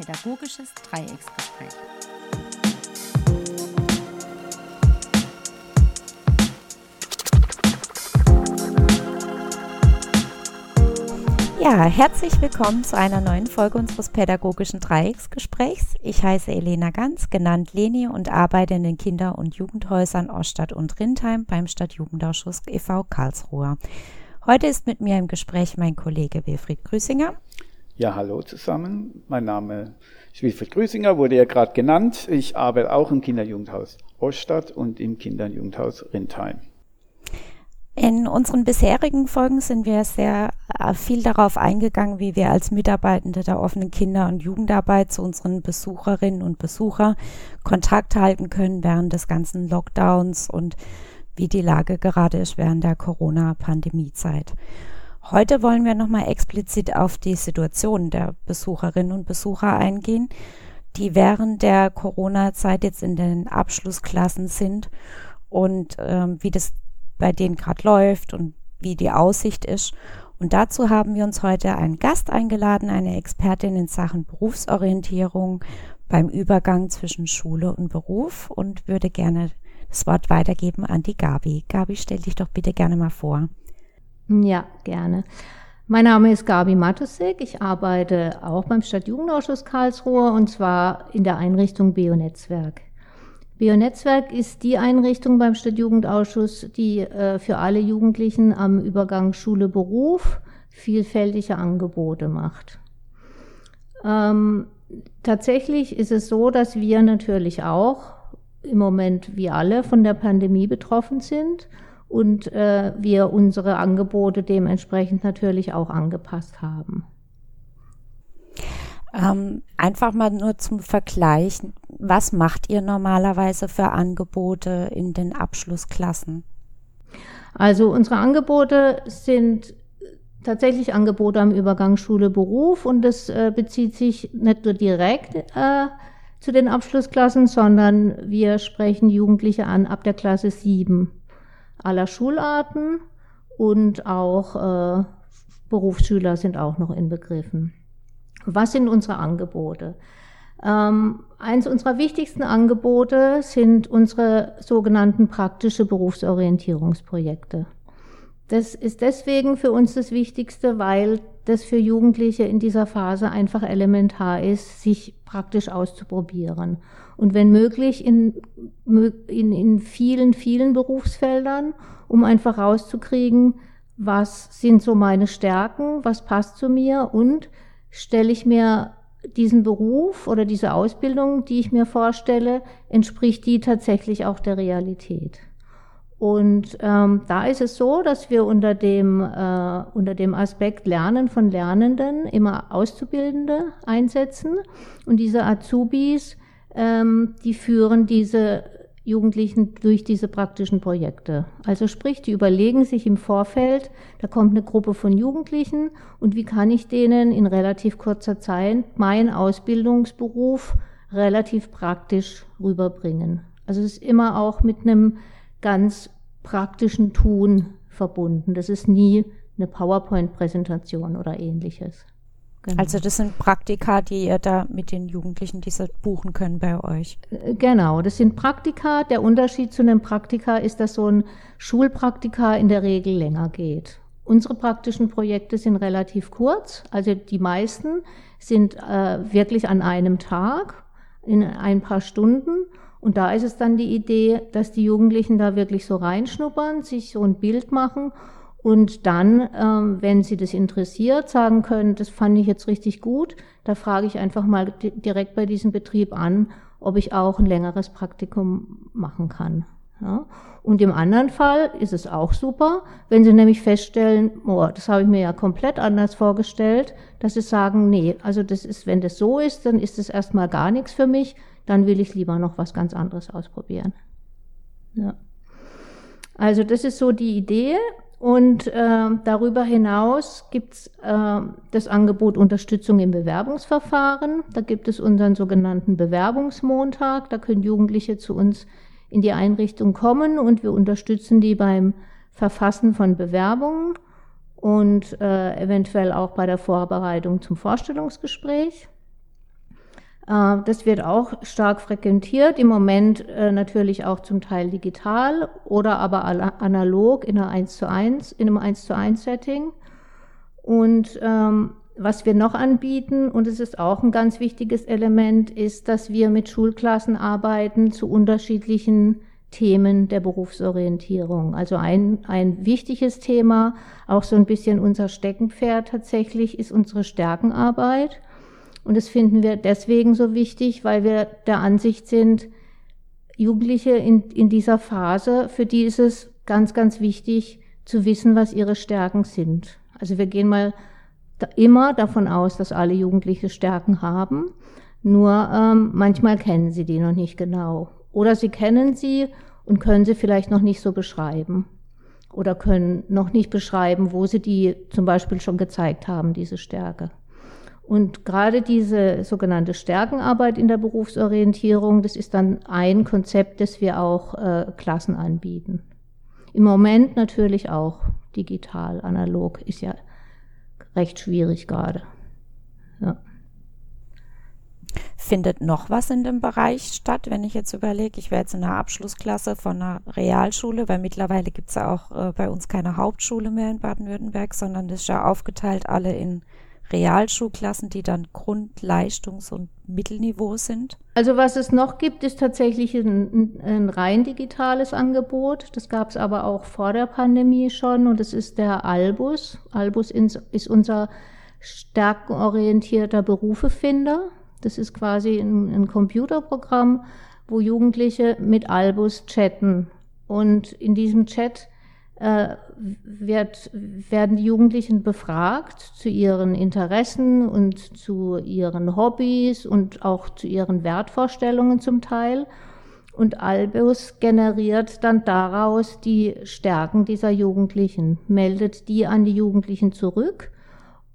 Pädagogisches Dreiecksgespräch. Ja, herzlich willkommen zu einer neuen Folge unseres pädagogischen Dreiecksgesprächs. Ich heiße Elena Ganz, genannt Leni und arbeite in den Kinder- und Jugendhäusern Oststadt und Rindheim beim Stadtjugendausschuss e.V. Karlsruhe. Heute ist mit mir im Gespräch mein Kollege Wilfried Grüßinger. Ja, hallo zusammen. Mein Name ist Wilfried Grüßinger, wurde ja gerade genannt. Ich arbeite auch im Kinderjugendhaus Oststadt und im Kinderjugendhaus Rindheim. In unseren bisherigen Folgen sind wir sehr äh, viel darauf eingegangen, wie wir als Mitarbeitende der offenen Kinder- und Jugendarbeit zu unseren Besucherinnen und Besuchern Kontakt halten können während des ganzen Lockdowns und wie die Lage gerade ist während der Corona-Pandemiezeit. Heute wollen wir nochmal explizit auf die Situation der Besucherinnen und Besucher eingehen, die während der Corona-Zeit jetzt in den Abschlussklassen sind und ähm, wie das bei denen gerade läuft und wie die Aussicht ist. Und dazu haben wir uns heute einen Gast eingeladen, eine Expertin in Sachen Berufsorientierung beim Übergang zwischen Schule und Beruf und würde gerne das Wort weitergeben an die Gabi. Gabi, stell dich doch bitte gerne mal vor. Ja, gerne. Mein Name ist Gabi Matusek. Ich arbeite auch beim Stadtjugendausschuss Karlsruhe und zwar in der Einrichtung Bionetzwerk. Bionetzwerk ist die Einrichtung beim Stadtjugendausschuss, die äh, für alle Jugendlichen am Übergang Schule-Beruf vielfältige Angebote macht. Ähm, tatsächlich ist es so, dass wir natürlich auch im Moment wie alle von der Pandemie betroffen sind und äh, wir unsere Angebote dementsprechend natürlich auch angepasst haben. Ähm, einfach mal nur zum Vergleich, was macht ihr normalerweise für Angebote in den Abschlussklassen? Also unsere Angebote sind tatsächlich Angebote am Übergang Schule-Beruf und das äh, bezieht sich nicht nur direkt äh, zu den Abschlussklassen, sondern wir sprechen Jugendliche an ab der Klasse 7 aller Schularten und auch äh, Berufsschüler sind auch noch inbegriffen. Was sind unsere Angebote? Ähm, eins unserer wichtigsten Angebote sind unsere sogenannten praktische Berufsorientierungsprojekte. Das ist deswegen für uns das Wichtigste, weil das für Jugendliche in dieser Phase einfach elementar ist, sich praktisch auszuprobieren. Und wenn möglich in, in, in vielen, vielen Berufsfeldern, um einfach rauszukriegen, was sind so meine Stärken, was passt zu mir und stelle ich mir diesen Beruf oder diese Ausbildung, die ich mir vorstelle, entspricht die tatsächlich auch der Realität. Und ähm, da ist es so, dass wir unter dem, äh, unter dem Aspekt Lernen von Lernenden immer Auszubildende einsetzen. Und diese Azubis, ähm, die führen diese Jugendlichen durch diese praktischen Projekte. Also sprich, die überlegen sich im Vorfeld, da kommt eine Gruppe von Jugendlichen und wie kann ich denen in relativ kurzer Zeit meinen Ausbildungsberuf relativ praktisch rüberbringen. Also es ist immer auch mit einem ganz praktischen Tun verbunden. Das ist nie eine PowerPoint-Präsentation oder ähnliches. Genau. Also das sind Praktika, die ihr da mit den Jugendlichen diese buchen können bei euch. Äh, genau, das sind Praktika. Der Unterschied zu einem Praktika ist, dass so ein Schulpraktika in der Regel länger geht. Unsere praktischen Projekte sind relativ kurz, also die meisten sind äh, wirklich an einem Tag in ein paar Stunden und da ist es dann die Idee, dass die Jugendlichen da wirklich so reinschnuppern, sich so ein Bild machen und dann, ähm, wenn sie das interessiert, sagen können, das fand ich jetzt richtig gut, da frage ich einfach mal direkt bei diesem Betrieb an, ob ich auch ein längeres Praktikum machen kann. Ja? Und im anderen Fall ist es auch super, wenn Sie nämlich feststellen, oh, das habe ich mir ja komplett anders vorgestellt, dass Sie sagen, nee, also das ist, wenn das so ist, dann ist es erstmal gar nichts für mich, dann will ich lieber noch was ganz anderes ausprobieren. Ja. Also das ist so die Idee. Und äh, darüber hinaus gibt es äh, das Angebot Unterstützung im Bewerbungsverfahren. Da gibt es unseren sogenannten Bewerbungsmontag. Da können Jugendliche zu uns in die Einrichtung kommen und wir unterstützen die beim Verfassen von Bewerbungen und äh, eventuell auch bei der Vorbereitung zum Vorstellungsgespräch. Äh, das wird auch stark frequentiert, im Moment äh, natürlich auch zum Teil digital oder aber analog in, einer 1 zu 1, in einem 1 zu 1 Setting. Und ähm, was wir noch anbieten, und es ist auch ein ganz wichtiges Element, ist, dass wir mit Schulklassen arbeiten zu unterschiedlichen Themen der Berufsorientierung. Also ein, ein wichtiges Thema, auch so ein bisschen unser Steckenpferd tatsächlich, ist unsere Stärkenarbeit. Und das finden wir deswegen so wichtig, weil wir der Ansicht sind, Jugendliche in, in dieser Phase, für die ist es ganz, ganz wichtig zu wissen, was ihre Stärken sind. Also wir gehen mal da immer davon aus, dass alle Jugendliche Stärken haben. Nur ähm, manchmal kennen sie die noch nicht genau. Oder sie kennen sie und können sie vielleicht noch nicht so beschreiben. Oder können noch nicht beschreiben, wo sie die zum Beispiel schon gezeigt haben, diese Stärke. Und gerade diese sogenannte Stärkenarbeit in der Berufsorientierung, das ist dann ein Konzept, das wir auch äh, Klassen anbieten. Im Moment natürlich auch digital, analog, ist ja recht schwierig gerade. Ja. Findet noch was in dem Bereich statt, wenn ich jetzt überlege, ich wäre jetzt in einer Abschlussklasse von einer Realschule, weil mittlerweile gibt es ja auch äh, bei uns keine Hauptschule mehr in Baden-Württemberg, sondern das ist ja aufgeteilt alle in Realschulklassen, die dann Grund-, Leistungs- und Mittelniveau sind? Also was es noch gibt, ist tatsächlich ein, ein rein digitales Angebot. Das gab es aber auch vor der Pandemie schon und das ist der Albus. Albus ist unser stärkenorientierter Berufefinder. Das ist quasi ein, ein Computerprogramm, wo Jugendliche mit Albus chatten. Und in diesem Chat äh, wird, werden die Jugendlichen befragt zu ihren Interessen und zu ihren Hobbys und auch zu ihren Wertvorstellungen zum Teil. Und Albus generiert dann daraus die Stärken dieser Jugendlichen, meldet die an die Jugendlichen zurück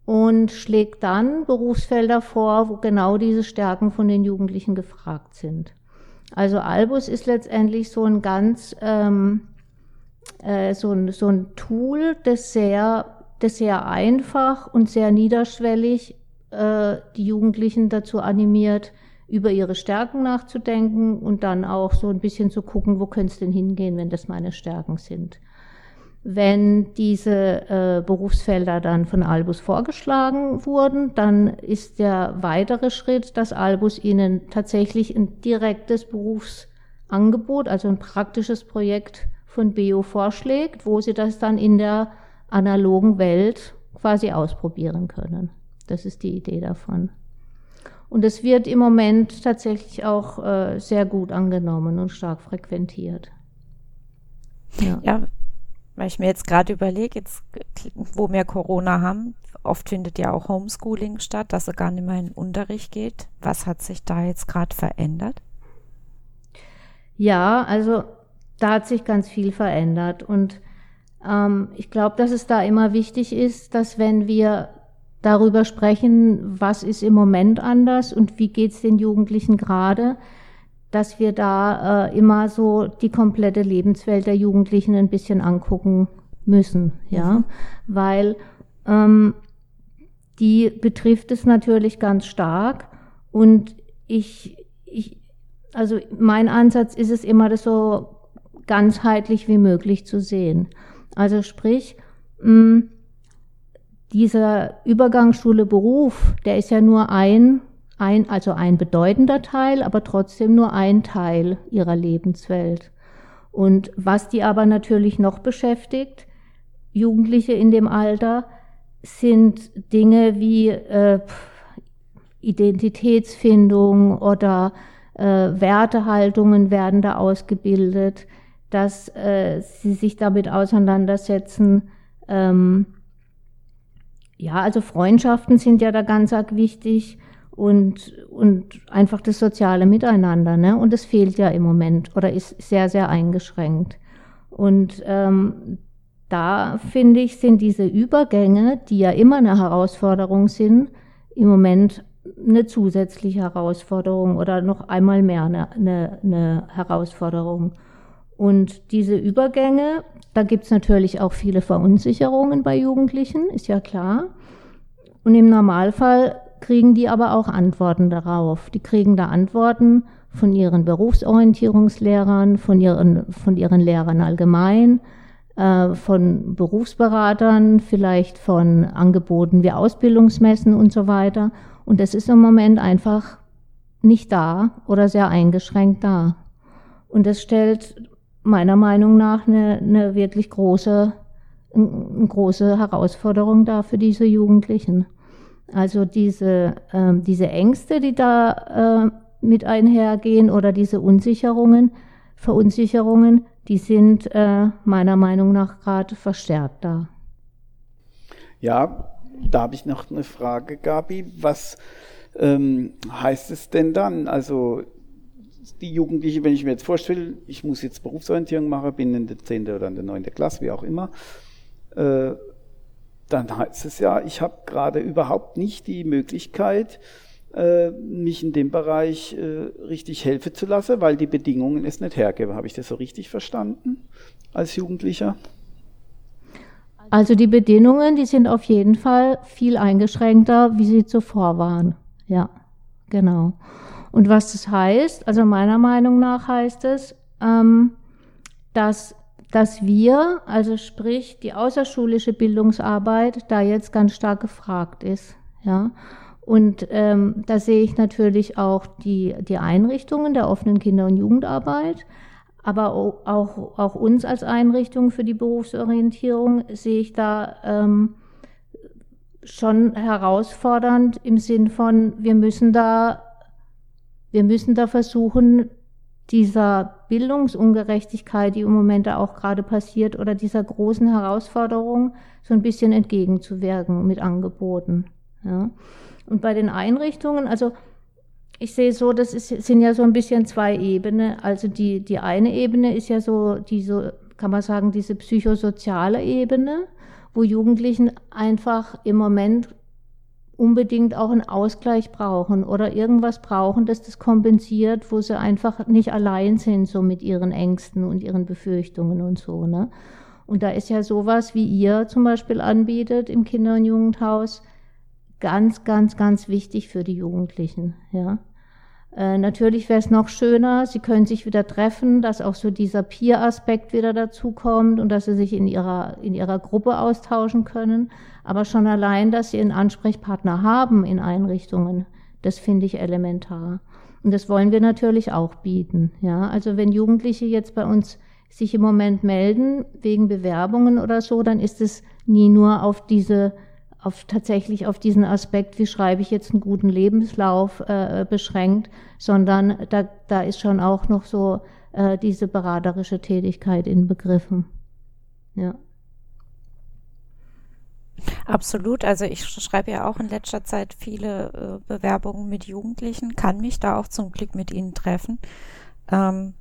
und schlägt dann Berufsfelder vor, wo genau diese Stärken von den Jugendlichen gefragt sind. Also Albus ist letztendlich so ein ganz ähm, äh, so, ein, so ein Tool, das sehr, das sehr einfach und sehr niederschwellig äh, die Jugendlichen dazu animiert, über ihre Stärken nachzudenken und dann auch so ein bisschen zu gucken, wo könnte es denn hingehen, wenn das meine Stärken sind. Wenn diese äh, Berufsfelder dann von Albus vorgeschlagen wurden, dann ist der weitere Schritt, dass Albus ihnen tatsächlich ein direktes Berufsangebot, also ein praktisches Projekt von BEO vorschlägt, wo sie das dann in der analogen Welt quasi ausprobieren können. Das ist die Idee davon. Und es wird im Moment tatsächlich auch äh, sehr gut angenommen und stark frequentiert. Ja, ja weil ich mir jetzt gerade überlege, jetzt, wo wir Corona haben, oft findet ja auch Homeschooling statt, dass er gar nicht mehr in den Unterricht geht. Was hat sich da jetzt gerade verändert? Ja, also da hat sich ganz viel verändert. Und ähm, ich glaube, dass es da immer wichtig ist, dass wenn wir darüber sprechen, was ist im Moment anders und wie geht's den Jugendlichen gerade, dass wir da äh, immer so die komplette Lebenswelt der Jugendlichen ein bisschen angucken müssen, ja, mhm. weil ähm, die betrifft es natürlich ganz stark und ich, ich, also mein Ansatz ist es immer, das so ganzheitlich wie möglich zu sehen. Also sprich, mh, dieser Übergangsschule Beruf, der ist ja nur ein, ein, also ein bedeutender Teil, aber trotzdem nur ein Teil ihrer Lebenswelt. Und was die aber natürlich noch beschäftigt, Jugendliche in dem Alter, sind Dinge wie äh, Identitätsfindung oder äh, Wertehaltungen werden da ausgebildet dass äh, sie sich damit auseinandersetzen. Ähm, ja, also Freundschaften sind ja da ganz arg wichtig und, und einfach das soziale Miteinander. Ne? Und das fehlt ja im Moment oder ist sehr, sehr eingeschränkt. Und ähm, da finde ich, sind diese Übergänge, die ja immer eine Herausforderung sind, im Moment eine zusätzliche Herausforderung oder noch einmal mehr eine, eine, eine Herausforderung. Und diese Übergänge, da gibt's natürlich auch viele Verunsicherungen bei Jugendlichen, ist ja klar. Und im Normalfall kriegen die aber auch Antworten darauf. Die kriegen da Antworten von ihren Berufsorientierungslehrern, von ihren, von ihren Lehrern allgemein, äh, von Berufsberatern, vielleicht von Angeboten wie Ausbildungsmessen und so weiter. Und das ist im Moment einfach nicht da oder sehr eingeschränkt da. Und das stellt meiner Meinung nach eine, eine wirklich große, eine große Herausforderung dar für diese Jugendlichen. Also diese, äh, diese Ängste, die da äh, mit einhergehen oder diese Unsicherungen, Verunsicherungen, die sind äh, meiner Meinung nach gerade verstärkt da. Ja, da habe ich noch eine Frage, Gabi. Was ähm, heißt es denn dann? Also die Jugendliche, wenn ich mir jetzt vorstelle, ich muss jetzt Berufsorientierung machen, bin in der 10. oder in der 9. Klasse, wie auch immer, äh, dann heißt es ja, ich habe gerade überhaupt nicht die Möglichkeit, äh, mich in dem Bereich äh, richtig helfen zu lassen, weil die Bedingungen es nicht hergeben. Habe ich das so richtig verstanden als Jugendlicher? Also die Bedingungen, die sind auf jeden Fall viel eingeschränkter, wie sie zuvor waren. Ja, genau. Und was das heißt, also meiner Meinung nach heißt es, ähm, dass, dass wir, also sprich die außerschulische Bildungsarbeit, da jetzt ganz stark gefragt ist. Ja. Und ähm, da sehe ich natürlich auch die, die Einrichtungen der offenen Kinder- und Jugendarbeit, aber auch, auch uns als Einrichtung für die Berufsorientierung sehe ich da ähm, schon herausfordernd im Sinn von, wir müssen da, wir müssen da versuchen, dieser Bildungsungerechtigkeit, die im Moment da auch gerade passiert, oder dieser großen Herausforderung so ein bisschen entgegenzuwirken mit Angeboten. Ja. Und bei den Einrichtungen, also ich sehe so, das ist, sind ja so ein bisschen zwei Ebenen. Also die, die eine Ebene ist ja so, diese, kann man sagen, diese psychosoziale Ebene wo Jugendlichen einfach im Moment unbedingt auch einen Ausgleich brauchen oder irgendwas brauchen, das das kompensiert, wo sie einfach nicht allein sind so mit ihren Ängsten und ihren Befürchtungen und so. Ne? Und da ist ja sowas, wie ihr zum Beispiel anbietet im Kinder- und Jugendhaus, ganz, ganz, ganz wichtig für die Jugendlichen. Ja? Äh, natürlich wäre es noch schöner, sie können sich wieder treffen, dass auch so dieser Peer-Aspekt wieder dazukommt und dass sie sich in ihrer, in ihrer Gruppe austauschen können. Aber schon allein, dass sie einen Ansprechpartner haben in Einrichtungen, das finde ich elementar. Und das wollen wir natürlich auch bieten. Ja, also wenn Jugendliche jetzt bei uns sich im Moment melden wegen Bewerbungen oder so, dann ist es nie nur auf diese auf tatsächlich auf diesen Aspekt, wie schreibe ich jetzt einen guten Lebenslauf äh, beschränkt, sondern da, da ist schon auch noch so äh, diese beraterische Tätigkeit inbegriffen. Ja. Absolut. Also ich schreibe ja auch in letzter Zeit viele äh, Bewerbungen mit Jugendlichen, kann mich da auch zum Glück mit ihnen treffen. Ähm,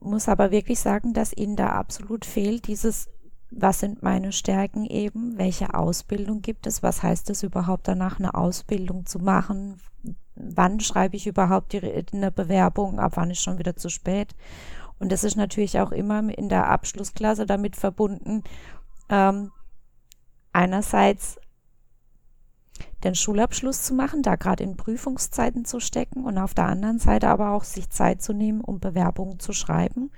muss aber wirklich sagen, dass ihnen da absolut fehlt dieses was sind meine Stärken eben, welche Ausbildung gibt es, was heißt es überhaupt danach eine Ausbildung zu machen, wann schreibe ich überhaupt die, eine Bewerbung, ab wann ist schon wieder zu spät. Und das ist natürlich auch immer in der Abschlussklasse damit verbunden, ähm, einerseits den Schulabschluss zu machen, da gerade in Prüfungszeiten zu stecken und auf der anderen Seite aber auch sich Zeit zu nehmen, um Bewerbungen zu schreiben.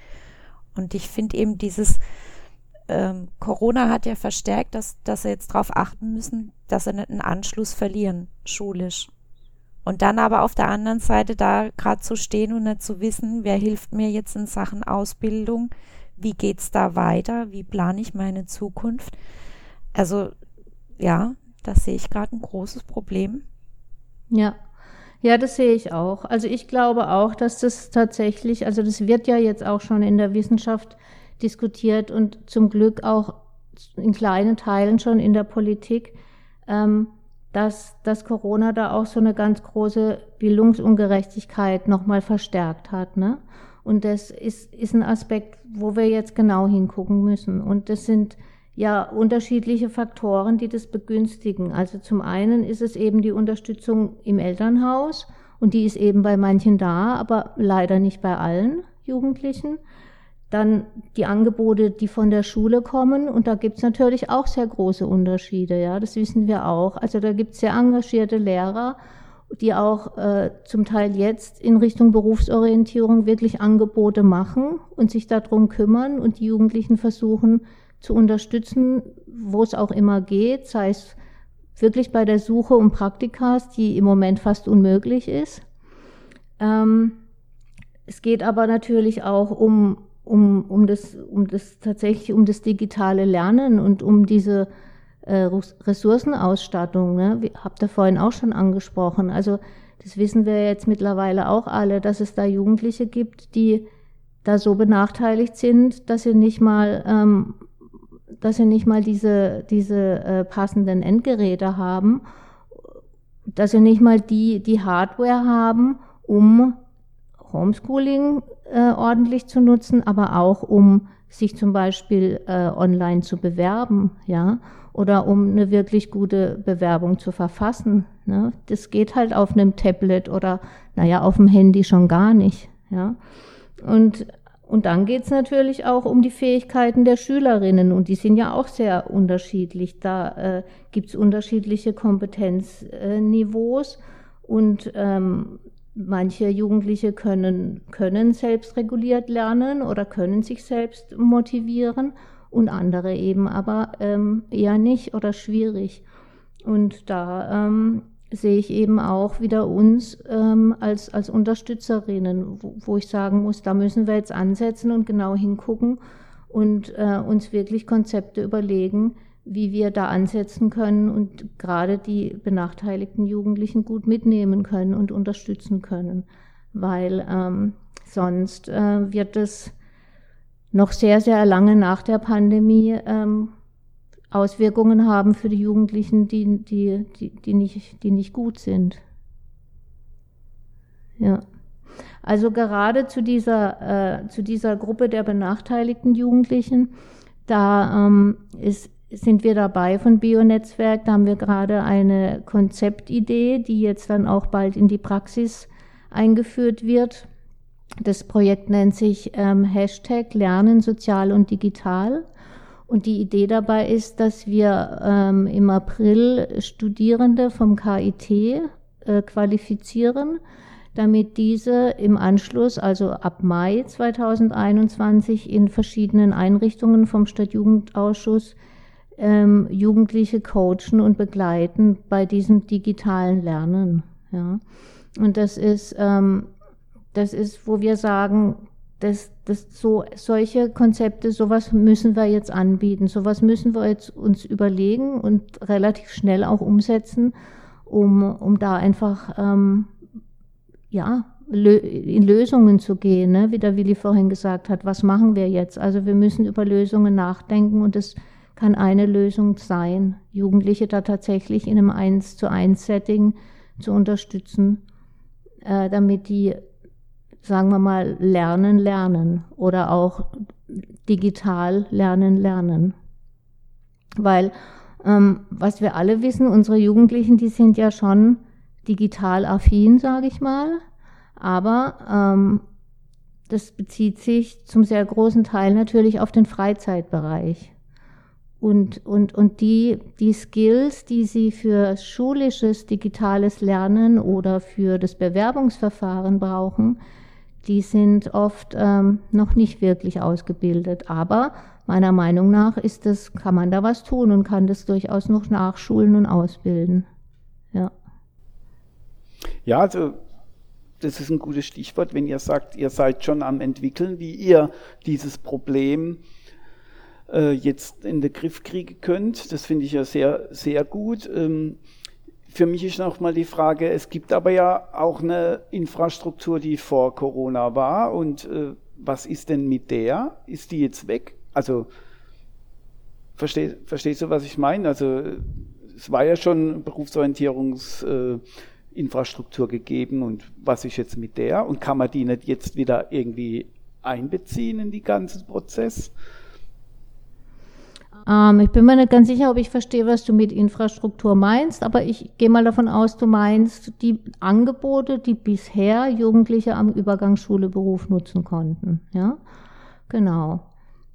Und ich finde eben dieses, ähm, Corona hat ja verstärkt, dass, dass sie jetzt darauf achten müssen, dass sie nicht einen Anschluss verlieren, schulisch. Und dann aber auf der anderen Seite da gerade zu stehen und nicht zu wissen, wer hilft mir jetzt in Sachen Ausbildung, wie geht's da weiter, wie plane ich meine Zukunft. Also ja, da sehe ich gerade ein großes Problem. Ja, ja, das sehe ich auch. Also ich glaube auch, dass das tatsächlich, also das wird ja jetzt auch schon in der Wissenschaft diskutiert und zum Glück auch in kleinen Teilen schon in der Politik, ähm, dass, dass Corona da auch so eine ganz große Bildungsungerechtigkeit nochmal verstärkt hat. Ne? Und das ist, ist ein Aspekt, wo wir jetzt genau hingucken müssen. Und das sind ja unterschiedliche Faktoren, die das begünstigen. Also zum einen ist es eben die Unterstützung im Elternhaus und die ist eben bei manchen da, aber leider nicht bei allen Jugendlichen. Dann die Angebote, die von der Schule kommen, und da gibt's natürlich auch sehr große Unterschiede, ja, das wissen wir auch. Also da gibt's sehr engagierte Lehrer, die auch äh, zum Teil jetzt in Richtung Berufsorientierung wirklich Angebote machen und sich darum kümmern und die Jugendlichen versuchen zu unterstützen, wo es auch immer geht, sei es wirklich bei der Suche um Praktikas, die im Moment fast unmöglich ist. Ähm, es geht aber natürlich auch um um, um, das, um das tatsächlich um das digitale Lernen und um diese äh, Ressourcenausstattung. Ne? Habt ihr vorhin auch schon angesprochen. Also das wissen wir jetzt mittlerweile auch alle, dass es da Jugendliche gibt, die da so benachteiligt sind, dass sie nicht mal, ähm, dass sie nicht mal diese, diese äh, passenden Endgeräte haben, dass sie nicht mal die, die Hardware haben, um Homeschooling äh, ordentlich zu nutzen, aber auch um sich zum Beispiel äh, online zu bewerben, ja, oder um eine wirklich gute Bewerbung zu verfassen. Ne? Das geht halt auf einem Tablet oder, naja, auf dem Handy schon gar nicht, ja. Und, und dann geht's natürlich auch um die Fähigkeiten der Schülerinnen und die sind ja auch sehr unterschiedlich. Da äh, gibt's unterschiedliche Kompetenzniveaus und ähm, Manche Jugendliche können, können selbstreguliert lernen oder können sich selbst motivieren und andere eben aber ähm, eher nicht oder schwierig. Und da ähm, sehe ich eben auch wieder uns ähm, als, als Unterstützerinnen, wo, wo, ich sagen muss, da müssen wir jetzt ansetzen und genau hingucken und äh, uns wirklich Konzepte überlegen, wie wir da ansetzen können und gerade die benachteiligten Jugendlichen gut mitnehmen können und unterstützen können, weil ähm, sonst äh, wird es noch sehr, sehr lange nach der Pandemie ähm, Auswirkungen haben für die Jugendlichen, die, die, die, die, nicht, die nicht gut sind. Ja. Also gerade zu dieser, äh, zu dieser Gruppe der benachteiligten Jugendlichen, da ähm, ist sind wir dabei von Bionetzwerk. Da haben wir gerade eine Konzeptidee, die jetzt dann auch bald in die Praxis eingeführt wird. Das Projekt nennt sich ähm, Hashtag Lernen sozial und digital. Und die Idee dabei ist, dass wir ähm, im April Studierende vom KIT äh, qualifizieren, damit diese im Anschluss, also ab Mai 2021, in verschiedenen Einrichtungen vom Stadtjugendausschuss ähm, Jugendliche coachen und begleiten bei diesem digitalen Lernen. Ja. Und das ist, ähm, das ist, wo wir sagen, dass, dass so, solche Konzepte, sowas müssen wir jetzt anbieten, sowas müssen wir jetzt uns überlegen und relativ schnell auch umsetzen, um, um da einfach ähm, ja, in Lösungen zu gehen, ne? wie der Willi vorhin gesagt hat, was machen wir jetzt? Also wir müssen über Lösungen nachdenken und das kann eine Lösung sein, Jugendliche da tatsächlich in einem Eins zu eins Setting zu unterstützen, äh, damit die, sagen wir mal, lernen, lernen oder auch digital lernen, lernen. Weil, ähm, was wir alle wissen, unsere Jugendlichen, die sind ja schon digital affin, sage ich mal, aber ähm, das bezieht sich zum sehr großen Teil natürlich auf den Freizeitbereich. Und, und, und die, die Skills, die sie für schulisches digitales Lernen oder für das Bewerbungsverfahren brauchen, die sind oft ähm, noch nicht wirklich ausgebildet. Aber meiner Meinung nach ist das, kann man da was tun und kann das durchaus noch nachschulen und ausbilden. Ja. Ja, also das ist ein gutes Stichwort, wenn ihr sagt, ihr seid schon am entwickeln, wie ihr dieses Problem äh, jetzt in den Griff kriegen könnt. Das finde ich ja sehr, sehr gut. Ähm, für mich ist noch mal die Frage, es gibt aber ja auch eine Infrastruktur, die vor Corona war. Und äh, was ist denn mit der? Ist die jetzt weg? Also, versteh, verstehst du, was ich meine? Also, es war ja schon Berufsorientierungsinfrastruktur äh, gegeben. Und was ist jetzt mit der? Und kann man die nicht jetzt wieder irgendwie einbeziehen in den ganzen Prozess? Ähm, ich bin mir nicht ganz sicher, ob ich verstehe, was du mit Infrastruktur meinst, aber ich gehe mal davon aus, du meinst die Angebote, die bisher Jugendliche am Übergang Schule-Beruf nutzen konnten. Ja? Genau.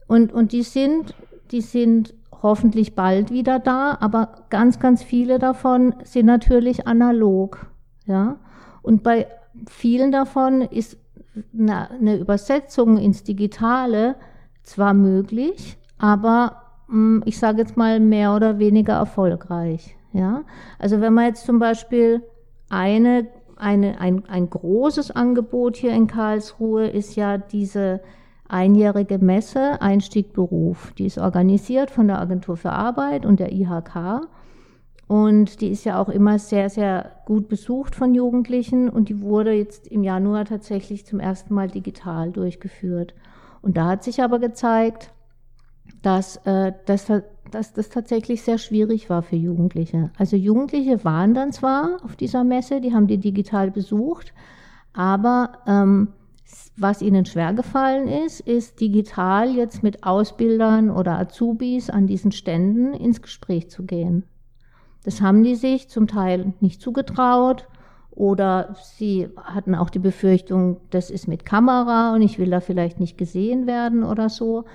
Und, und die sind, die sind hoffentlich bald wieder da, aber ganz, ganz viele davon sind natürlich analog. Ja. Und bei vielen davon ist eine, Übersetzung ins Digitale zwar möglich, aber ich sage jetzt mal mehr oder weniger erfolgreich. Ja, also wenn man jetzt zum Beispiel eine, eine, ein, ein großes Angebot hier in Karlsruhe ist ja diese einjährige Messe Einstieg Beruf. Die ist organisiert von der Agentur für Arbeit und der IHK. Und die ist ja auch immer sehr, sehr gut besucht von Jugendlichen und die wurde jetzt im Januar tatsächlich zum ersten Mal digital durchgeführt. Und da hat sich aber gezeigt, dass, äh, dass, dass das tatsächlich sehr schwierig war für Jugendliche. Also Jugendliche waren dann zwar auf dieser Messe, die haben die digital besucht, aber ähm, was ihnen schwer gefallen ist, ist digital jetzt mit Ausbildern oder Azubis an diesen Ständen ins Gespräch zu gehen. Das haben die sich zum Teil nicht zugetraut oder sie hatten auch die Befürchtung, das ist mit Kamera und ich will da vielleicht nicht gesehen werden oder so.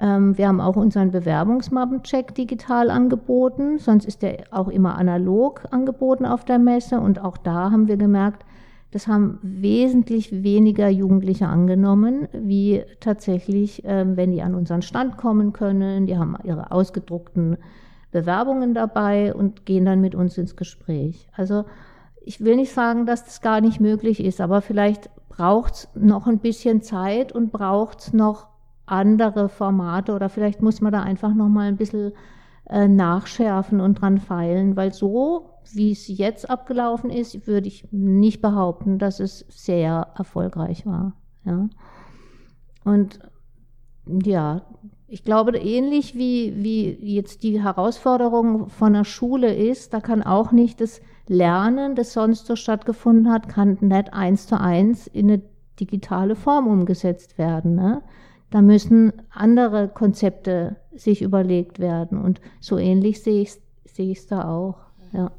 Ähm, wir haben auch unseren Bewerbungsmappencheck digital angeboten, sonst ist der auch immer analog angeboten auf der Messe und auch da haben wir gemerkt, das haben wesentlich weniger Jugendliche angenommen, wie tatsächlich, äh, wenn die an unseren Stand kommen können. Die haben ihre ausgedruckten Bewerbungen dabei und gehen dann mit uns ins Gespräch. Also ich will nicht sagen, dass das gar nicht möglich ist, aber vielleicht braucht es noch ein bisschen Zeit und braucht es noch andere Formate oder vielleicht muss man da einfach noch mal ein bisschen äh, nachschärfen und dran feilen, weil so wie es jetzt abgelaufen ist, würde ich nicht behaupten, dass es sehr erfolgreich war. Ja. Und ja, ich glaube, ähnlich wie, wie jetzt die Herausforderung von der Schule ist, da kann auch nicht das Lernen, das sonst so stattgefunden hat, kann nicht eins zu eins in eine digitale Form umgesetzt werden. Ne? Da müssen andere Konzepte sich überlegt werden. Und so ähnlich sehe ich es sehe da auch. Ja.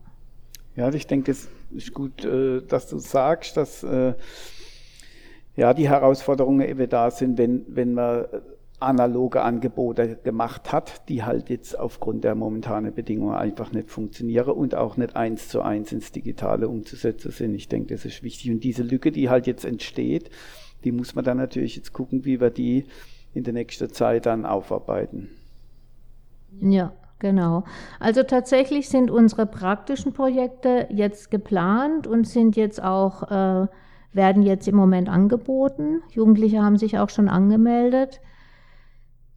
ja, ich denke, es ist gut, äh, dass du sagst, dass äh, ja, die Herausforderungen eben da sind, wenn, wenn man analoge Angebote gemacht hat, die halt jetzt aufgrund der momentanen Bedingungen einfach nicht funktionieren und auch nicht eins zu eins ins Digitale umzusetzen sind. Ich denke, das ist wichtig. Und diese Lücke, die halt jetzt entsteht, die muss man dann natürlich jetzt gucken, wie wir die in der nächsten Zeit dann aufarbeiten. Ja, genau. Also tatsächlich sind unsere praktischen Projekte jetzt geplant und sind jetzt auch, äh, werden jetzt im Moment angeboten. Jugendliche haben sich auch schon angemeldet.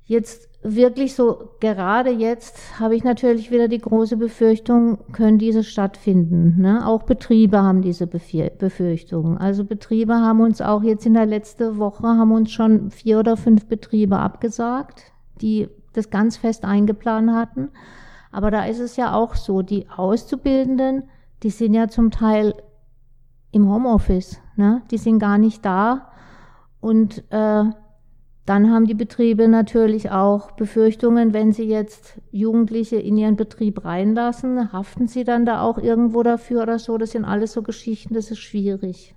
Jetzt wirklich so, gerade jetzt habe ich natürlich wieder die große Befürchtung, können diese stattfinden. Ne? Auch Betriebe haben diese Befürchtungen. Also Betriebe haben uns auch jetzt in der letzten Woche, haben uns schon vier oder fünf Betriebe abgesagt, die das ganz fest eingeplant hatten. Aber da ist es ja auch so, die Auszubildenden, die sind ja zum Teil im Homeoffice, ne? die sind gar nicht da. Und äh, dann haben die Betriebe natürlich auch Befürchtungen, wenn sie jetzt Jugendliche in ihren Betrieb reinlassen, haften sie dann da auch irgendwo dafür oder so. Das sind alles so Geschichten, das ist schwierig.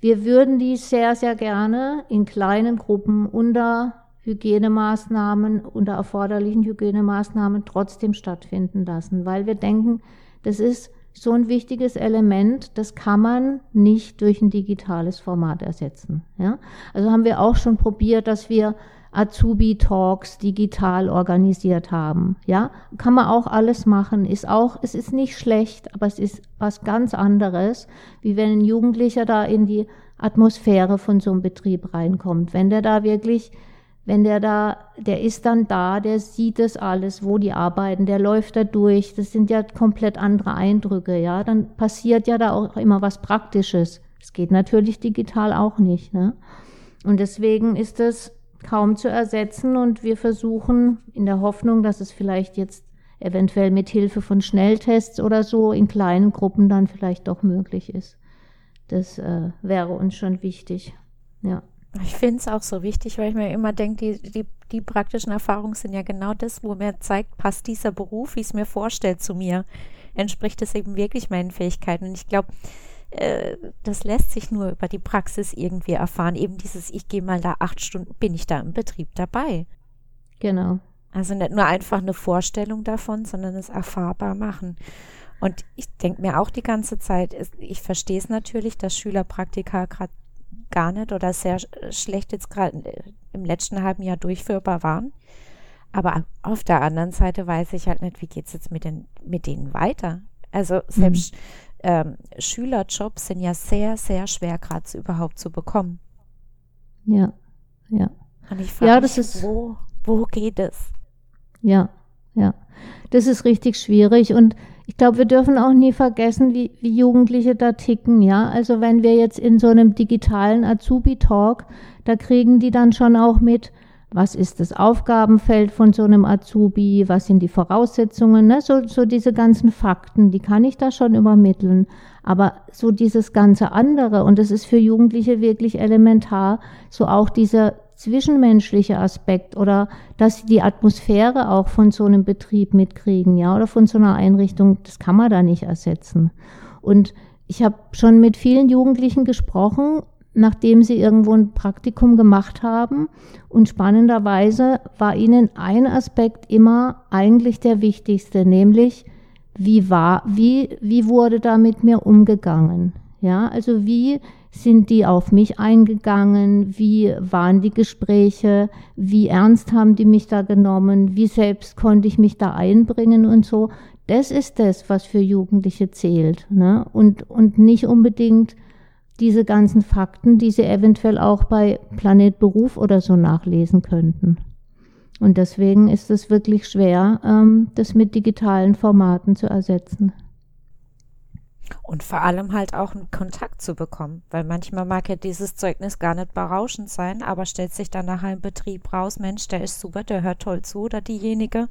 Wir würden die sehr, sehr gerne in kleinen Gruppen unter Hygienemaßnahmen, unter erforderlichen Hygienemaßnahmen trotzdem stattfinden lassen, weil wir denken, das ist so ein wichtiges Element, das kann man nicht durch ein digitales Format ersetzen. Ja? Also haben wir auch schon probiert, dass wir Azubi-Talks digital organisiert haben. Ja, kann man auch alles machen. Ist auch, es ist nicht schlecht, aber es ist was ganz anderes, wie wenn ein Jugendlicher da in die Atmosphäre von so einem Betrieb reinkommt. Wenn der da wirklich wenn der da, der ist dann da, der sieht das alles, wo die arbeiten, der läuft da durch, das sind ja komplett andere Eindrücke, ja, dann passiert ja da auch immer was Praktisches. Es geht natürlich digital auch nicht, ne? Und deswegen ist das kaum zu ersetzen und wir versuchen in der Hoffnung, dass es vielleicht jetzt eventuell mit Hilfe von Schnelltests oder so in kleinen Gruppen dann vielleicht doch möglich ist. Das äh, wäre uns schon wichtig, ja. Ich finde es auch so wichtig, weil ich mir immer denke, die, die, die praktischen Erfahrungen sind ja genau das, wo mir zeigt, passt dieser Beruf, wie es mir vorstellt, zu mir. Entspricht es eben wirklich meinen Fähigkeiten. Und ich glaube, äh, das lässt sich nur über die Praxis irgendwie erfahren. Eben dieses, ich gehe mal da acht Stunden, bin ich da im Betrieb dabei. Genau. Also nicht nur einfach eine Vorstellung davon, sondern es erfahrbar machen. Und ich denke mir auch die ganze Zeit, ich verstehe es natürlich, dass Schülerpraktika gerade gar nicht oder sehr schlecht jetzt gerade im letzten halben Jahr durchführbar waren. Aber auf der anderen Seite weiß ich halt nicht, wie geht es jetzt mit, den, mit denen weiter. Also selbst mhm. ähm, Schülerjobs sind ja sehr, sehr schwer gerade überhaupt zu bekommen. Ja, ja. Und ich frage ja, mich, ist, wo, wo geht es? Ja, ja. Das ist richtig schwierig und ich glaube, wir dürfen auch nie vergessen, wie, wie Jugendliche da ticken, ja. Also wenn wir jetzt in so einem digitalen Azubi-Talk, da kriegen die dann schon auch mit, was ist das Aufgabenfeld von so einem Azubi, was sind die Voraussetzungen, ne? so, so diese ganzen Fakten, die kann ich da schon übermitteln. Aber so dieses ganze andere, und das ist für Jugendliche wirklich elementar, so auch dieser zwischenmenschliche Aspekt oder dass sie die Atmosphäre auch von so einem Betrieb mitkriegen, ja, oder von so einer Einrichtung, das kann man da nicht ersetzen. Und ich habe schon mit vielen Jugendlichen gesprochen, nachdem sie irgendwo ein Praktikum gemacht haben. Und spannenderweise war ihnen ein Aspekt immer eigentlich der wichtigste, nämlich wie war, wie, wie wurde da mit mir umgegangen? Ja, also wie sind die auf mich eingegangen? Wie waren die Gespräche? Wie ernst haben die mich da genommen? Wie selbst konnte ich mich da einbringen und so? Das ist das, was für Jugendliche zählt. Ne? Und, und nicht unbedingt diese ganzen Fakten, die sie eventuell auch bei Planet Beruf oder so nachlesen könnten. Und deswegen ist es wirklich schwer, ähm, das mit digitalen Formaten zu ersetzen. Und vor allem halt auch einen Kontakt zu bekommen, weil manchmal mag ja dieses Zeugnis gar nicht berauschend sein, aber stellt sich dann nachher im Betrieb raus, Mensch, der ist super, der hört toll zu oder diejenige,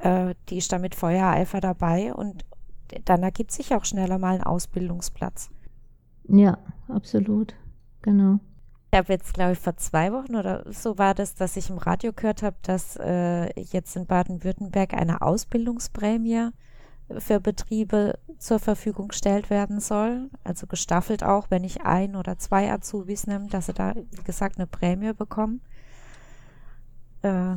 äh, die ist da mit Feuereifer dabei und dann ergibt sich auch schneller mal ein Ausbildungsplatz. Ja, absolut. Genau. Ich habe jetzt, glaube ich, vor zwei Wochen oder so war das, dass ich im Radio gehört habe, dass äh, jetzt in Baden-Württemberg eine Ausbildungsprämie für Betriebe zur Verfügung gestellt werden soll. Also gestaffelt auch, wenn ich ein oder zwei Azubis nehme, dass sie da, wie gesagt, eine Prämie bekommen. Äh,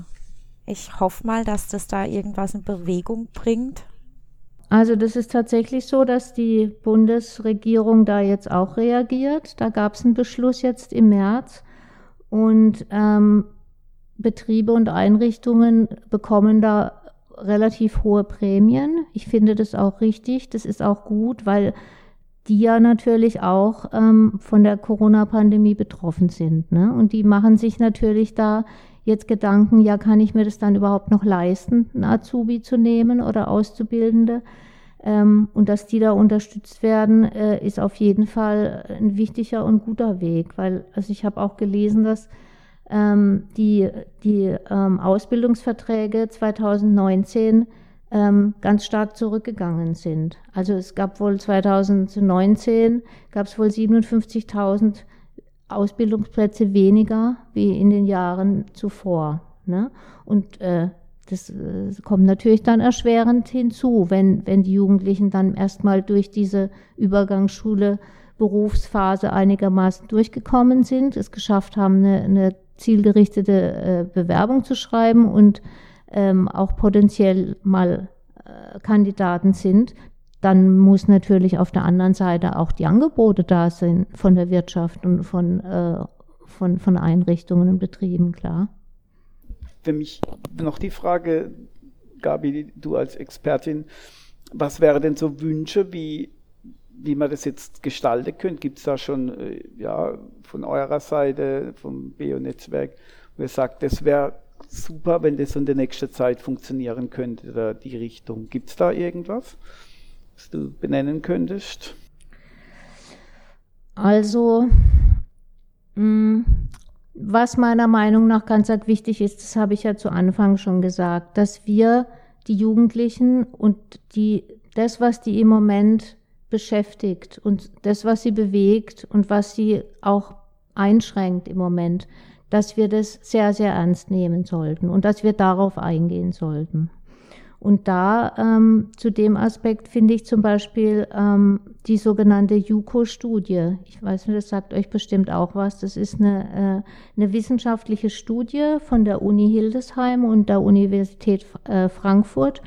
ich hoffe mal, dass das da irgendwas in Bewegung bringt, also das ist tatsächlich so, dass die Bundesregierung da jetzt auch reagiert. Da gab es einen Beschluss jetzt im März und ähm, Betriebe und Einrichtungen bekommen da relativ hohe Prämien. Ich finde das auch richtig. Das ist auch gut, weil die ja natürlich auch ähm, von der Corona-Pandemie betroffen sind. Ne? Und die machen sich natürlich da jetzt Gedanken, ja, kann ich mir das dann überhaupt noch leisten, einen Azubi zu nehmen oder Auszubildende? Ähm, und dass die da unterstützt werden, äh, ist auf jeden Fall ein wichtiger und guter Weg, weil also ich habe auch gelesen, dass ähm, die, die ähm, Ausbildungsverträge 2019 ähm, ganz stark zurückgegangen sind. Also es gab wohl 2019 gab es wohl 57.000 Ausbildungsplätze weniger wie in den Jahren zuvor. Ne? Und äh, das äh, kommt natürlich dann erschwerend hinzu, wenn, wenn die Jugendlichen dann erstmal durch diese Übergangsschule Berufsphase einigermaßen durchgekommen sind, es geschafft haben, eine, eine zielgerichtete äh, Bewerbung zu schreiben und ähm, auch potenziell mal äh, Kandidaten sind, dann muss natürlich auf der anderen Seite auch die Angebote da sein von der Wirtschaft und von, äh, von, von Einrichtungen und Betrieben, klar. Für mich noch die Frage, Gabi, du als Expertin, was wären denn so Wünsche, wie, wie man das jetzt gestalten könnte? Gibt es da schon äh, ja, von eurer Seite, vom BO-Netzwerk, wo ihr sagt, das wäre super, wenn das in der nächsten Zeit funktionieren könnte, oder die Richtung? Gibt es da irgendwas? was du benennen könntest? Also, mm, was meiner Meinung nach ganz wichtig ist, das habe ich ja zu Anfang schon gesagt, dass wir die Jugendlichen und die, das, was die im Moment beschäftigt und das, was sie bewegt und was sie auch einschränkt im Moment, dass wir das sehr, sehr ernst nehmen sollten und dass wir darauf eingehen sollten. Und da ähm, zu dem Aspekt finde ich zum Beispiel ähm, die sogenannte JUCO-Studie. Ich weiß nicht, das sagt euch bestimmt auch was. Das ist eine, äh, eine wissenschaftliche Studie von der Uni Hildesheim und der Universität äh, Frankfurt.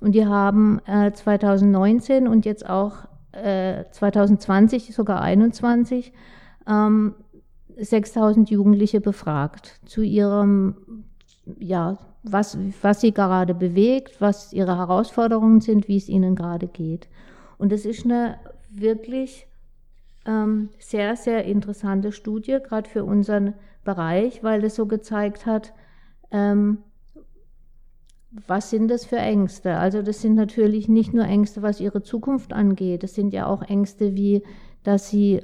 Und die haben äh, 2019 und jetzt auch äh, 2020, sogar 2021, ähm, 6000 Jugendliche befragt zu ihrem, ja, was, was sie gerade bewegt, was ihre Herausforderungen sind, wie es ihnen gerade geht. Und es ist eine wirklich ähm, sehr, sehr interessante Studie, gerade für unseren Bereich, weil es so gezeigt hat, ähm, was sind das für Ängste? Also das sind natürlich nicht nur Ängste, was ihre Zukunft angeht. Das sind ja auch Ängste wie, dass sie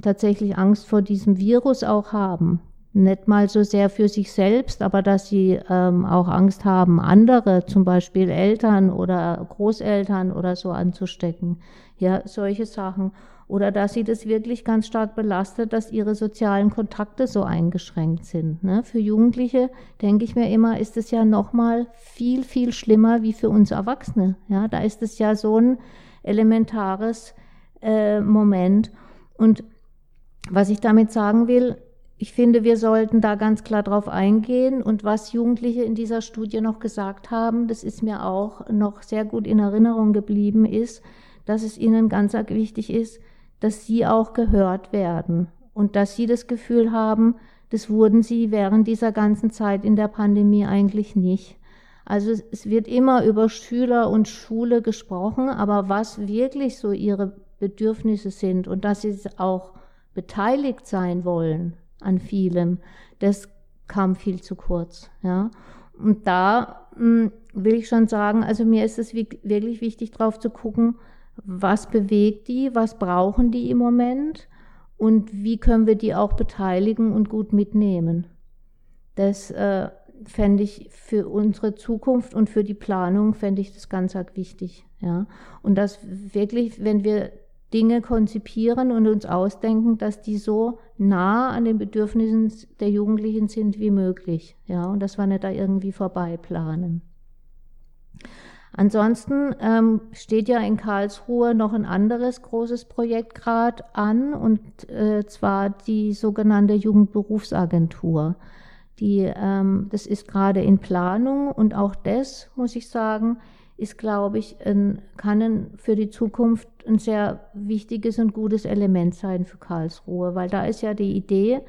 tatsächlich Angst vor diesem Virus auch haben. Nicht mal so sehr für sich selbst, aber dass sie ähm, auch Angst haben, andere, zum Beispiel Eltern oder Großeltern oder so anzustecken. Ja, solche Sachen. Oder dass sie das wirklich ganz stark belastet, dass ihre sozialen Kontakte so eingeschränkt sind. Ne? Für Jugendliche, denke ich mir immer, ist es ja nochmal viel, viel schlimmer wie für uns Erwachsene. Ja, da ist es ja so ein elementares äh, Moment. Und was ich damit sagen will, ich finde, wir sollten da ganz klar drauf eingehen. Und was Jugendliche in dieser Studie noch gesagt haben, das ist mir auch noch sehr gut in Erinnerung geblieben, ist, dass es ihnen ganz wichtig ist, dass sie auch gehört werden und dass sie das Gefühl haben, das wurden sie während dieser ganzen Zeit in der Pandemie eigentlich nicht. Also es wird immer über Schüler und Schule gesprochen, aber was wirklich so ihre Bedürfnisse sind und dass sie auch beteiligt sein wollen an vielem, das kam viel zu kurz. Ja. Und da mh, hm, will ich schon sagen, also mir ist es wirklich wichtig, drauf zu gucken, was bewegt die, was brauchen die im Moment und wie können wir die auch beteiligen und gut mitnehmen. Das äh, fände ich für unsere Zukunft und für die Planung fände ich das ganz arg wichtig. Ja. Und das wirklich, wenn wir Dinge konzipieren und uns ausdenken, dass die so nah an den Bedürfnissen der Jugendlichen sind wie möglich. Ja, und dass wir nicht da irgendwie vorbeiplanen. Ansonsten ähm, steht ja in Karlsruhe noch ein anderes großes Projekt gerade an, und äh, zwar die sogenannte Jugendberufsagentur. Die, ähm, das ist gerade in Planung und auch das, muss ich sagen, ist, glaube ich, ein, kann ein, für die Zukunft ein sehr wichtiges und gutes Element sein für Karlsruhe, weil da ist ja die Idee,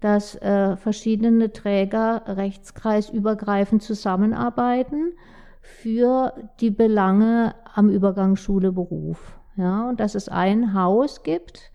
dass äh, verschiedene Träger rechtskreisübergreifend zusammenarbeiten für die Belange am Übergang Schule-Beruf. Ja, und dass es ein Haus gibt,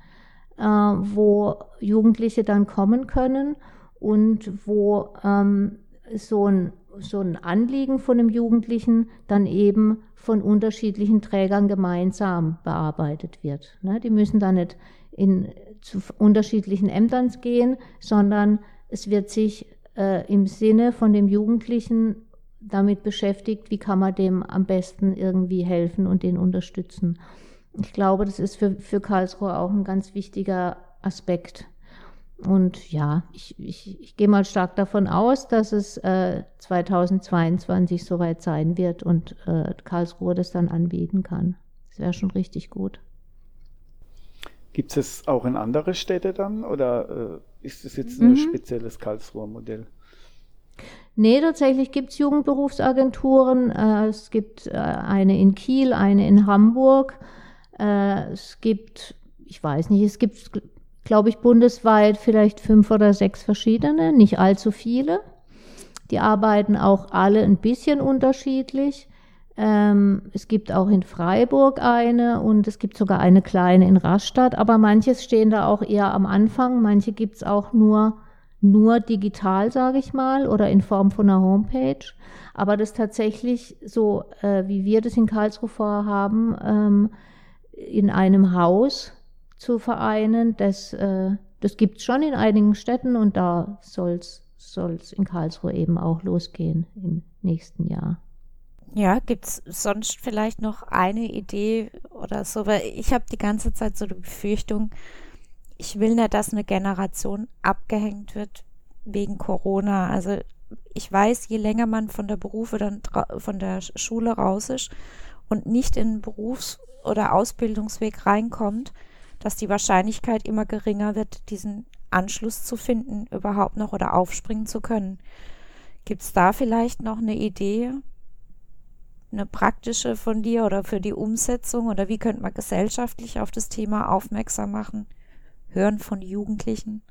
äh, wo Jugendliche dann kommen können und wo ähm, so ein so ein Anliegen von einem Jugendlichen dann eben von unterschiedlichen Trägern gemeinsam bearbeitet wird. Ne? Die müssen da nicht in, zu unterschiedlichen Ämtern gehen, sondern es wird sich äh, im Sinne von dem Jugendlichen damit beschäftigt, wie kann man dem am besten irgendwie helfen und den unterstützen. Ich glaube, das ist für, für Karlsruhe auch ein ganz wichtiger Aspekt. Und ja, ich, ich, ich gehe mal stark davon aus, dass es äh, 2022 soweit sein wird und äh, Karlsruhe das dann anbieten kann. Das wäre schon richtig gut. Gibt es auch in andere Städte dann oder äh, ist es jetzt ein mhm. spezielles Karlsruher Modell? Nee, tatsächlich gibt es Jugendberufsagenturen. Äh, es gibt äh, eine in Kiel, eine in Hamburg. Äh, es gibt, ich weiß nicht, es gibt glaube ich, bundesweit vielleicht fünf oder sechs verschiedene, nicht allzu viele. Die arbeiten auch alle ein bisschen unterschiedlich. Ähm, es gibt auch in Freiburg eine und es gibt sogar eine kleine in Rastatt, aber manches stehen da auch eher am Anfang, manche gibt es auch nur, nur digital, sage ich mal, oder in Form von einer Homepage. Aber das tatsächlich so, äh, wie wir das in Karlsruhe vorhaben, ähm, in einem Haus zu vereinen. Das, äh, das gibt es schon in einigen Städten und da soll es in Karlsruhe eben auch losgehen im nächsten Jahr. Ja, gibt es sonst vielleicht noch eine Idee oder so? Weil ich habe die ganze Zeit so die Befürchtung, ich will nicht, dass eine Generation abgehängt wird wegen Corona. Also ich weiß, je länger man von der Berufe dann von der Schule raus ist und nicht in den Berufs- oder Ausbildungsweg reinkommt, dass die Wahrscheinlichkeit immer geringer wird, diesen Anschluss zu finden, überhaupt noch oder aufspringen zu können. Gibt es da vielleicht noch eine Idee, eine praktische von dir oder für die Umsetzung oder wie könnte man gesellschaftlich auf das Thema aufmerksam machen? Hören von Jugendlichen?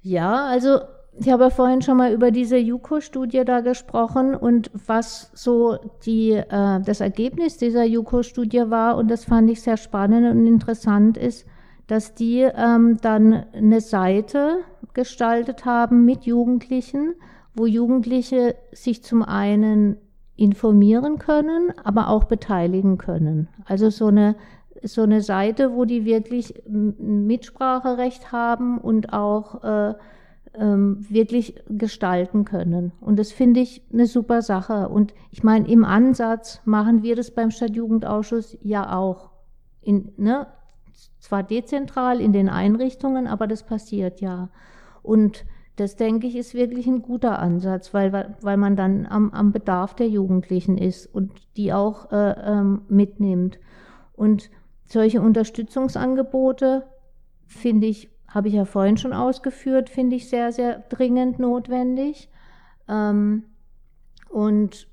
Ja, also ich habe ja vorhin schon mal über diese JUKO-Studie da gesprochen und was so die, äh, das Ergebnis dieser JUKO-Studie war und das fand ich sehr spannend und interessant ist, dass die ähm, dann eine Seite gestaltet haben mit Jugendlichen, wo Jugendliche sich zum einen informieren können, aber auch beteiligen können. Also so eine, so eine Seite, wo die wirklich Mitspracherecht haben und auch äh, ähm, wirklich gestalten können. Und das finde ich eine super Sache. Und ich meine, im Ansatz machen wir das beim Stadtjugendausschuss ja auch. In, ne, zwar dezentral in den Einrichtungen, aber das passiert ja. Und das denke ich ist wirklich ein guter Ansatz, weil, weil man dann am, am Bedarf der Jugendlichen ist und die auch äh, ähm, mitnimmt. Und solche Unterstützungsangebote finde ich, habe ich ja vorhin schon ausgeführt, finde ich sehr, sehr dringend notwendig. Ähm, und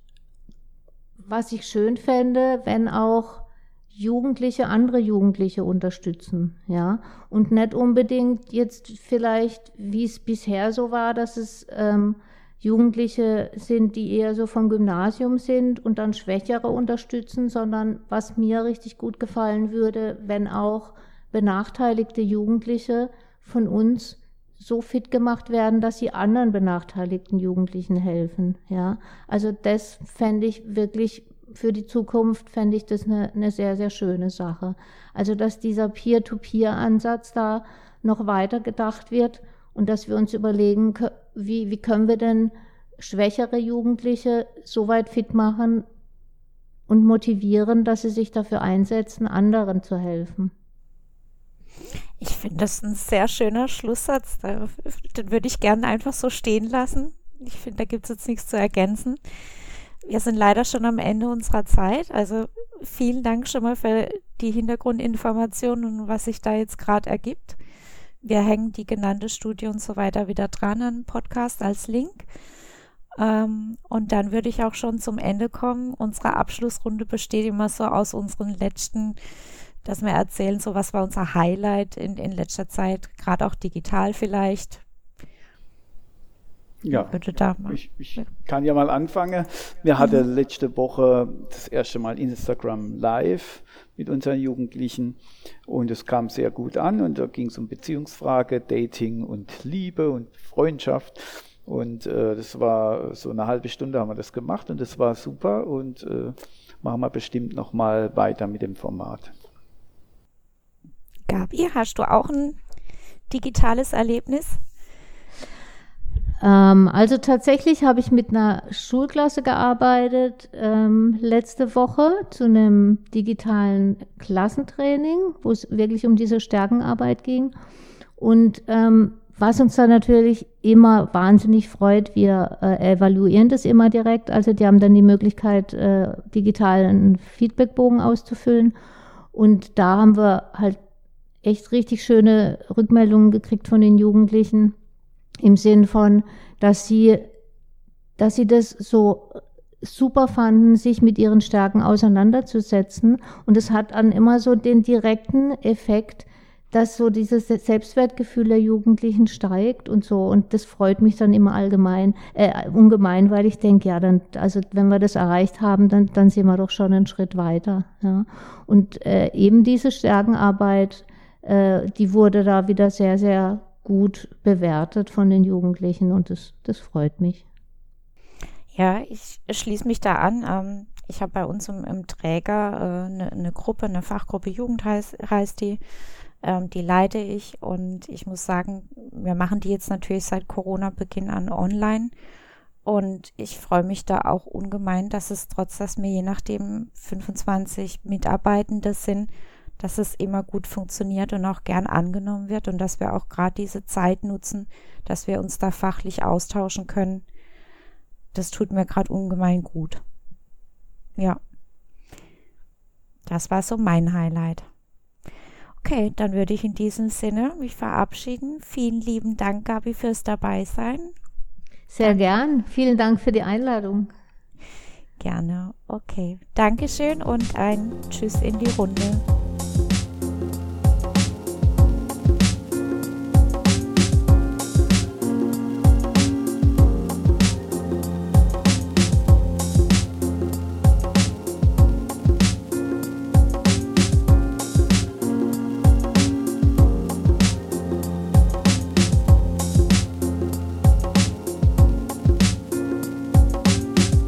was ich schön fände, wenn auch Jugendliche andere Jugendliche unterstützen, ja, und nicht unbedingt jetzt vielleicht, wie es bisher so war, dass es ähm, Jugendliche sind, die eher so vom Gymnasium sind und dann Schwächere unterstützen, sondern was mir richtig gut gefallen würde, wenn auch benachteiligte Jugendliche von uns so fit gemacht werden, dass sie anderen benachteiligten Jugendlichen helfen. Ja, also das fände ich wirklich für die Zukunft fände ich das eine, eine sehr, sehr schöne Sache. Also, dass dieser Peer-to-Peer-Ansatz da noch weiter gedacht wird und dass wir uns überlegen, wie, wie können wir denn schwächere Jugendliche so weit fit machen und motivieren, dass sie sich dafür einsetzen, anderen zu helfen. Ich finde das ein sehr schöner Schlusssatz. Den würde ich gerne einfach so stehen lassen. Ich finde, da gibt es jetzt nichts zu ergänzen. Wir sind leider schon am Ende unserer Zeit. Also vielen Dank schon mal für die Hintergrundinformationen und was sich da jetzt gerade ergibt. Wir hängen die genannte Studie und so weiter wieder dran an Podcast als Link. Ähm, und dann würde ich auch schon zum Ende kommen. Unsere Abschlussrunde besteht immer so aus unseren letzten, dass wir erzählen, so was war unser Highlight in, in letzter Zeit, gerade auch digital vielleicht. Ja. Ich, ich kann ja mal anfangen. Wir hatten letzte Woche das erste Mal Instagram Live mit unseren Jugendlichen und es kam sehr gut an und da ging es um Beziehungsfrage, Dating und Liebe und Freundschaft und äh, das war so eine halbe Stunde haben wir das gemacht und das war super und äh, machen wir bestimmt noch mal weiter mit dem Format. Gabi, hast du auch ein digitales Erlebnis? Ähm, also tatsächlich habe ich mit einer Schulklasse gearbeitet ähm, letzte Woche zu einem digitalen Klassentraining, wo es wirklich um diese Stärkenarbeit ging. Und ähm, was uns da natürlich immer wahnsinnig freut, wir äh, evaluieren das immer direkt. Also die haben dann die Möglichkeit, äh, digitalen Feedbackbogen auszufüllen. Und da haben wir halt echt richtig schöne Rückmeldungen gekriegt von den Jugendlichen im Sinn von, dass sie, dass sie das so super fanden, sich mit ihren Stärken auseinanderzusetzen. Und es hat dann immer so den direkten Effekt, dass so dieses Selbstwertgefühl der Jugendlichen steigt und so. Und das freut mich dann immer allgemein, äh, ungemein, weil ich denke, ja, dann, also wenn wir das erreicht haben, dann, dann sind wir doch schon einen Schritt weiter. Ja. Und äh, eben diese Stärkenarbeit, äh, die wurde da wieder sehr, sehr gut bewertet von den Jugendlichen und das, das freut mich. Ja, ich schließe mich da an. Ähm, ich habe bei uns im, im Träger eine, äh, eine Gruppe, eine Fachgruppe Jugend heißt, heißt die. Ähm, die leite ich und ich muss sagen, wir machen die jetzt natürlich seit Corona-Beginn an online. Und ich freue mich da auch ungemein, dass es trotz, dass wir je nachdem 25 Mitarbeitende sind, dass es immer gut funktioniert und auch gern angenommen wird und dass wir auch gerade diese Zeit nutzen, dass wir uns da fachlich austauschen können. das tut mir gerade ungemein gut. Ja. Das war so mein Highlight. Okay, dann würde ich in diesem Sinne mich verabschieden. Vielen lieben Dank, Gabi, fürs Dabeisein. Sehr gern. Vielen Dank für die Einladung. Gerne. Okay. Dankeschön und ein Tschüss in die Runde.